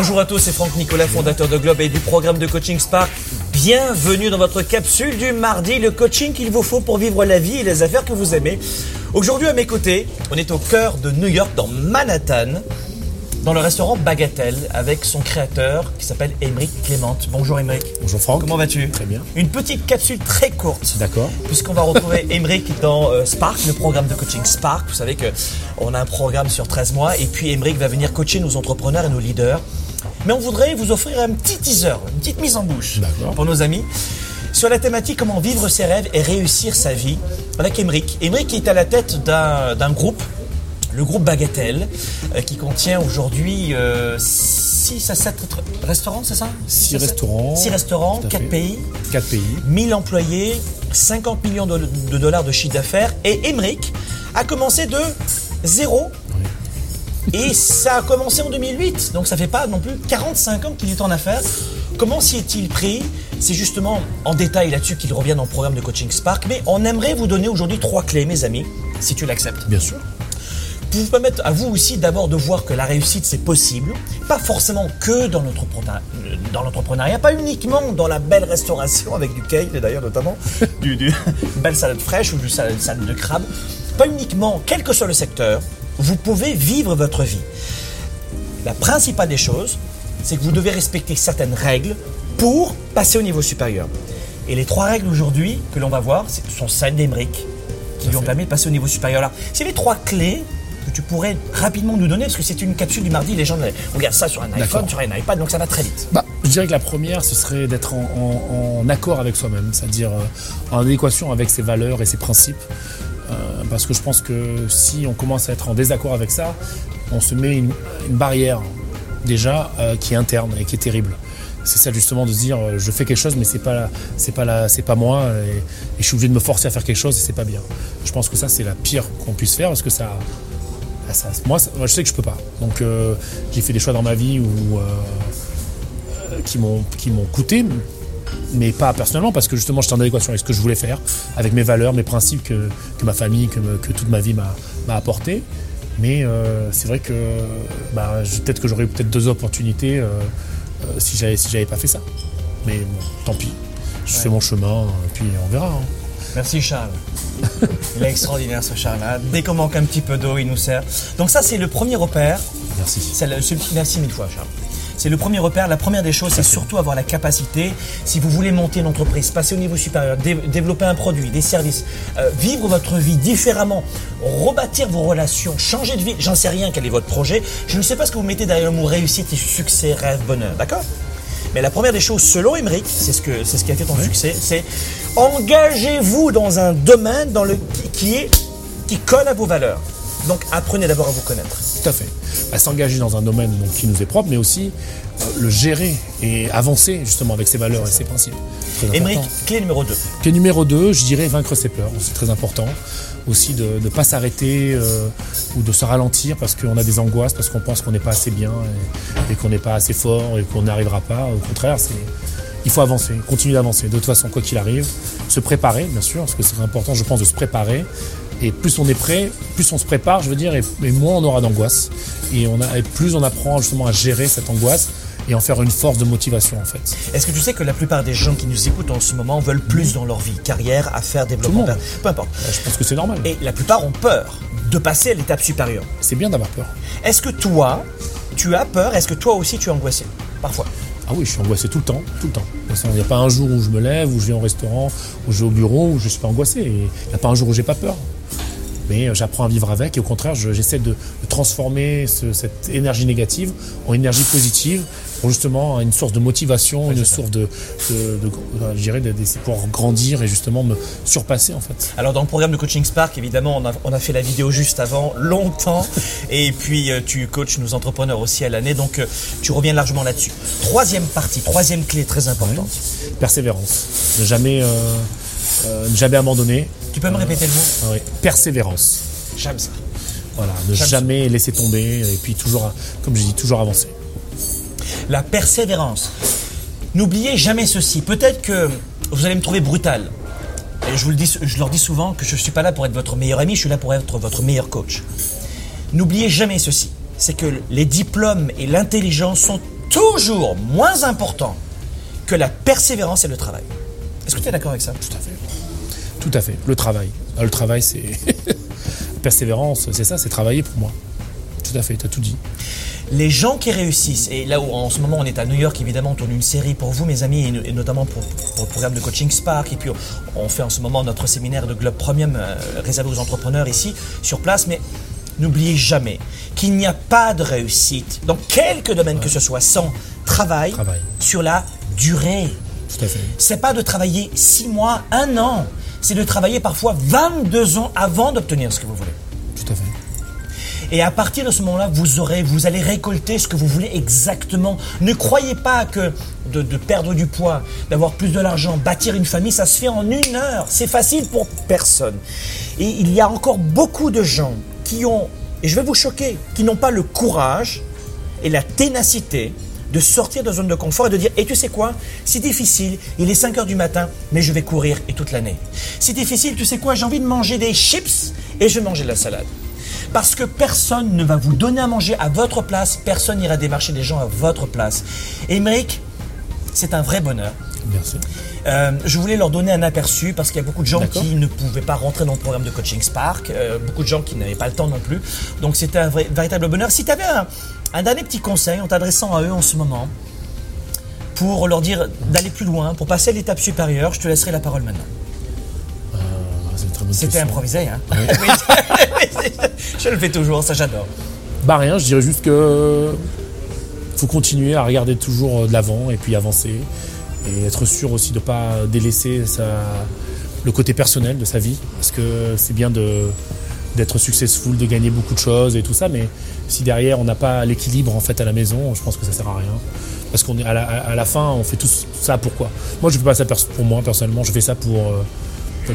Bonjour à tous, c'est Franck Nicolas, fondateur de Globe et du programme de coaching Spark. Bienvenue dans votre capsule du mardi, le coaching qu'il vous faut pour vivre la vie et les affaires que vous aimez. Aujourd'hui à mes côtés, on est au cœur de New York, dans Manhattan, dans le restaurant Bagatelle, avec son créateur qui s'appelle Émeric Clément. Bonjour Émeric. Bonjour Franck. Comment vas-tu? Très bien. Une petite capsule très courte. D'accord. Puisqu'on va retrouver Émeric dans euh, Spark, le programme de coaching Spark. Vous savez qu'on a un programme sur 13 mois et puis Émeric va venir coacher nos entrepreneurs et nos leaders. Mais on voudrait vous offrir un petit teaser, une petite mise en bouche pour nos amis sur la thématique comment vivre ses rêves et réussir sa vie avec Émeric. Émeric est à la tête d'un groupe, le groupe Bagatelle, euh, qui contient aujourd'hui 6 à 7 restaurants, c'est ça? Six à sept? restaurants. 6 restaurants, Tout à 4 fait. pays. 4 pays. 1000 employés, 50 millions de, de dollars de chiffre d'affaires. Et Emmerich a commencé de zéro. Et ça a commencé en 2008. Donc ça fait pas non plus 45 ans qu'il est en affaires. Comment s'y est-il pris? C'est justement en détail là-dessus qu'il revient dans le programme de coaching Spark. Mais on aimerait vous donner aujourd'hui trois clés, mes amis, si tu l'acceptes Bien sûr. pour vous permettre à vous aussi d'abord de voir que la réussite c'est possible, pas forcément que dans dans l'entrepreneuriat, pas uniquement dans la belle restauration avec du cake d'ailleurs notamment, du, belle salade fraîche ou du salade, salade de crabe, pas uniquement, quel que soit le secteur, vous pouvez vivre votre vie. La principale des choses, c'est que vous devez respecter certaines règles pour passer au niveau supérieur. Et les trois règles aujourd'hui que l'on va voir ce sont celles d'Emeric qui lui ont permis de passer au niveau supérieur. Alors, c'est les trois clés que tu pourrais rapidement nous donner, parce que c'est une capsule du mardi, les gens regardent ça sur un iPhone, sur un iPad, donc ça va très vite. Bah, je dirais que la première, ce serait d'être en, en- en accord avec soi-même, c'est-à-dire euh, en adéquation avec ses valeurs et ses principes. Euh, parce que je pense que si on commence à être en désaccord avec ça, on se met une, barrière déjà euh, qui est interne et qui est terrible. C'est ça justement de se dire euh, je fais quelque chose mais c'est pas c'est pas c'est pas moi et, je suis obligé de me forcer à faire quelque chose et c'est pas bien. Je pense que ça c'est la pire qu'on puisse faire parce que ça ah, ça- moi, je sais que je peux pas. Donc, euh, j'ai fait des choix dans ma vie où, qui m'ont qui m'ont coûté, mais pas personnellement parce que justement j'étais en adéquation avec ce que je voulais faire, avec mes valeurs, mes principes que, que ma famille, que, me- que toute ma vie m'a m'a apporté. Mais euh, c'est vrai que bah, peut-être que j'aurais eu peut-être deux opportunités euh, euh, si j'avais si j'avais pas fait ça. Mais bon, tant pis. Je fais mon chemin, et puis on verra. hein. Merci Charles. Il est extraordinaire ce Charles-là. Dès qu'on manque un petit peu d'eau, il nous sert. Donc ça, c'est le premier repère. Merci. C'est le- merci mille fois, Charles. C'est le premier repère. La première des choses, c'est surtout avoir la capacité, si vous voulez monter une entreprise, passer au niveau supérieur, dé- développer un produit, des services, euh, vivre votre vie différemment, rebâtir vos relations, changer de vie. J'en sais rien quel est votre projet. Je ne sais pas ce que vous mettez derrière le mot réussite et succès, rêve, bonheur. D'accord? Mais la première des choses, selon Emmerich, c'est ce, que, c'est ce qui a fait ton succès, c'est engagez-vous dans un domaine dans le, qui, qui est, qui colle à vos valeurs. Donc apprenez d'abord à vous connaître. Tout à fait. Bah, S'engager dans un domaine donc, qui nous est propre, mais aussi euh, le gérer et avancer justement avec ses valeurs et ses principes. Important. clé numéro 2. Clé numéro 2, je dirais vaincre ses peurs. C'est très important. Aussi de ne pas s'arrêter euh, ou de se ralentir parce qu'on a des angoisses, parce qu'on pense qu'on n'est pas assez bien et, et qu'on n'est pas assez fort et qu'on n'arrivera pas. Au contraire, c'est il faut avancer, continuer d'avancer. De toute façon, quoi qu'il arrive, se préparer, bien sûr, parce que c'est important, je pense, de se préparer. Et plus on est prêt, plus on se prépare, je veux dire, et, et moins on aura d'angoisse. Et, on a, et plus on apprend justement à gérer cette angoisse et en faire une force de motivation, en fait. Est-ce que tu sais que la plupart des gens qui nous écoutent en ce moment veulent plus dans leur vie, carrière, affaires, développement, Tout le monde. peu importe. Euh, Je pense que c'est normal. Et la plupart ont peur de passer à l'étape supérieure. C'est bien d'avoir peur. Est-ce que toi, tu as peur? Est-ce que toi aussi tu es angoissé? Parfois. Ah oui, je suis angoissé tout le temps, tout le temps. Il n'y a pas un jour où je me lève, où je vais au restaurant, où je vais au bureau, où je suis pas angoissé. Il n'y a pas un jour où j'ai pas peur. Mais euh, j'apprends à vivre avec et au contraire, je- j'essaie de, de transformer ce- cette énergie négative en énergie positive pour justement une source de motivation, une source de, de, de- je dirais, de- de- pour grandir et justement me surpasser en fait. Alors dans le programme de Coaching Spark, évidemment, on a, on a fait la vidéo juste avant, longtemps, et puis euh, tu coaches nos entrepreneurs aussi à l'année, donc euh, tu reviens largement là-dessus. Troisième partie, troisième clé très importante. Persévérance. Ne jamais, euh, euh, ne jamais abandonner. Tu peux me répéter le mot? Ah oui, Persévérance. J'aime ça. Voilà, ne ça. jamais laisser tomber et puis toujours, comme je dis, toujours avancer. La persévérance. N'oubliez jamais ceci. Peut-être que vous allez me trouver brutal. Et je, vous le dis, je leur dis souvent que je ne suis pas là pour être votre meilleur ami, je suis là pour être votre meilleur coach. N'oubliez jamais ceci. C'est que les diplômes et l'intelligence sont toujours moins important que la persévérance et le travail. Est-ce que tu es d'accord avec ça? Tout à fait. Tout à fait. Le travail. Ah, Le travail, c'est. Persévérance, c'est ça, c'est travailler pour moi. Tout à fait, tu as tout dit. Les gens qui réussissent, et là où en ce moment on est à New York, évidemment, on tourne une série pour vous, mes amis, et, notamment pour, pour le programme de coaching Spark, et puis on, fait en ce moment notre séminaire de Globe Premium euh, réservé aux entrepreneurs ici, sur place, mais n'oubliez jamais qu'il n'y a pas de réussite dans quelque domaine que ce soit sans travail, Travail. sur la durée. Tout à fait. C'est pas de travailler 6 mois, un an, c'est de travailler parfois 22 ans avant d'obtenir ce que vous voulez. Tout à fait. Et à partir de ce moment-là, vous aurez, vous allez récolter ce que vous voulez exactement. Ne croyez pas que de, de perdre du poids, d'avoir plus de l'argent, bâtir une famille, ça se fait en une heure. C'est facile pour personne. Et il y a encore beaucoup de gens qui ont, et je vais vous choquer, qui n'ont pas le courage et la ténacité de sortir de la zone de confort et de dire, et tu sais quoi, c'est difficile, il est 5 heures du matin, mais je vais courir et toute l'année. C'est difficile, tu sais quoi, j'ai envie de manger des chips et je vais manger de la salade. Parce que personne ne va vous donner à manger à votre place, personne n'ira démarcher des gens à votre place. Émeric, c'est un vrai bonheur. Merci. Euh, je voulais leur donner un aperçu parce qu'il y a beaucoup de gens qui ne pouvaient pas rentrer dans le programme de coaching Spark, euh, beaucoup de gens qui n'avaient pas le temps non plus. Donc c'était un vrai- véritable bonheur. Si tu avais un, un dernier petit conseil en t'adressant à eux en ce moment, pour leur dire d'aller plus loin, pour passer à l'étape supérieure, je te laisserai la parole maintenant. Bonne C'était improvisé, hein Oui. Je le fais toujours, ça j'adore. Bah rien, je dirais juste que faut continuer à regarder toujours de l'avant et puis avancer et être sûr aussi de ne pas délaisser sa, le côté personnel de sa vie parce que c'est bien de d'être successful, de gagner beaucoup de choses et tout ça, mais si derrière on n'a pas l'équilibre en fait à la maison, je pense que ça sert à rien. Parce qu'on est à la, fin, on fait tout ça pourquoi Moi, je fais pas ça pour moi personnellement, je fais ça pour euh,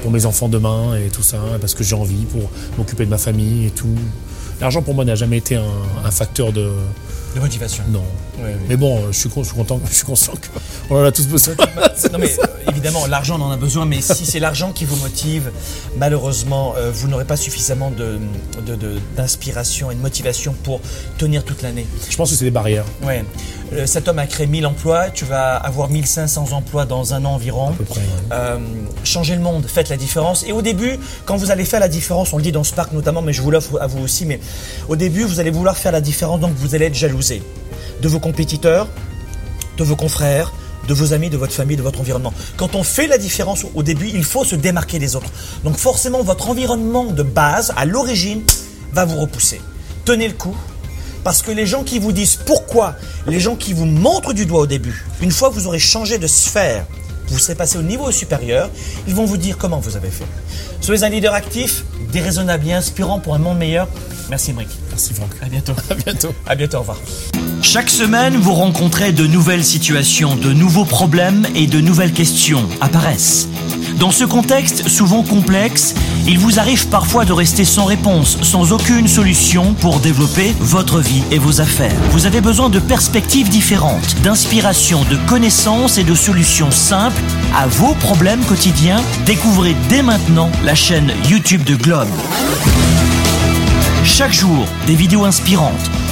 pour mes enfants demain et tout ça, parce que j'ai envie pour m'occuper de ma famille et tout. L'argent pour moi n'a jamais été un facteur de De motivation. non. Mais bon, je suis, con- je suis content, je suis conscient qu'on en a tous besoin. Non mais euh, évidemment, l'argent on en a besoin, mais si c'est l'argent qui vous motive, malheureusement, euh, vous n'aurez pas suffisamment de- d'inspiration et de motivation pour tenir toute l'année. Je pense que c'est des barrières, Ouais. Euh, cet homme a créé 1000 emplois, tu vas avoir 1500 emplois dans un an environ. à peu près. ouais. Euh, changez le monde, faites la différence. Et au début, quand vous allez faire la différence, on le dit dans Spark notamment, mais je vous l'offre à vous aussi, mais au début, vous allez vouloir faire la différence, donc vous allez être jalousé de vos compétiteurs, de vos confrères, de vos amis, de votre famille, de votre environnement. Quand on fait la différence au début, il faut se démarquer des autres. Donc forcément, votre environnement de base, à l'origine, va vous repousser. Tenez le coup. Parce que les gens qui vous disent pourquoi, les gens qui vous montrent du doigt au début, une fois que vous aurez changé de sphère, vous serez passé au niveau supérieur, ils vont vous dire comment vous avez fait. Soyez un leader actif, déraisonnable et inspirant pour un monde meilleur. Merci Emric. Merci Franck. À bientôt. À bientôt. À bientôt, au revoir. Chaque semaine, vous rencontrez de nouvelles situations, de nouveaux problèmes et de nouvelles questions apparaissent. Dans ce contexte souvent complexe, il vous arrive parfois de rester sans réponse, sans aucune solution pour développer votre vie et vos affaires. Vous avez besoin de perspectives différentes, d'inspiration, de connaissances et de solutions simples à vos problèmes quotidiens. Découvrez dès maintenant la chaîne YouTube de Globe. Chaque jour, des vidéos inspirantes.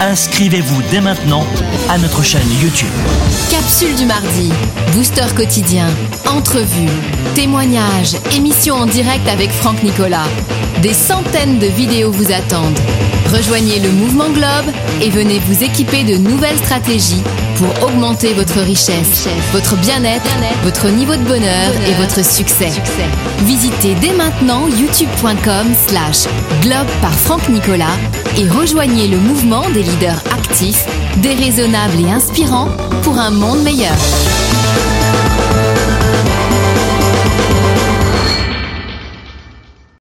Inscrivez-vous dès maintenant à notre chaîne YouTube. Capsule du mardi, booster quotidien, entrevue, témoignages, émission en direct avec Franck Nicolas. Des centaines de vidéos vous attendent. Rejoignez le mouvement Globe et venez vous équiper de nouvelles stratégies pour augmenter votre richesse, votre bien-être, votre niveau de bonheur et votre succès. Visitez dès maintenant youtube.com slash globe par Franck Nicolas et rejoignez le mouvement des leaders actifs, déraisonnables et inspirants pour un monde meilleur.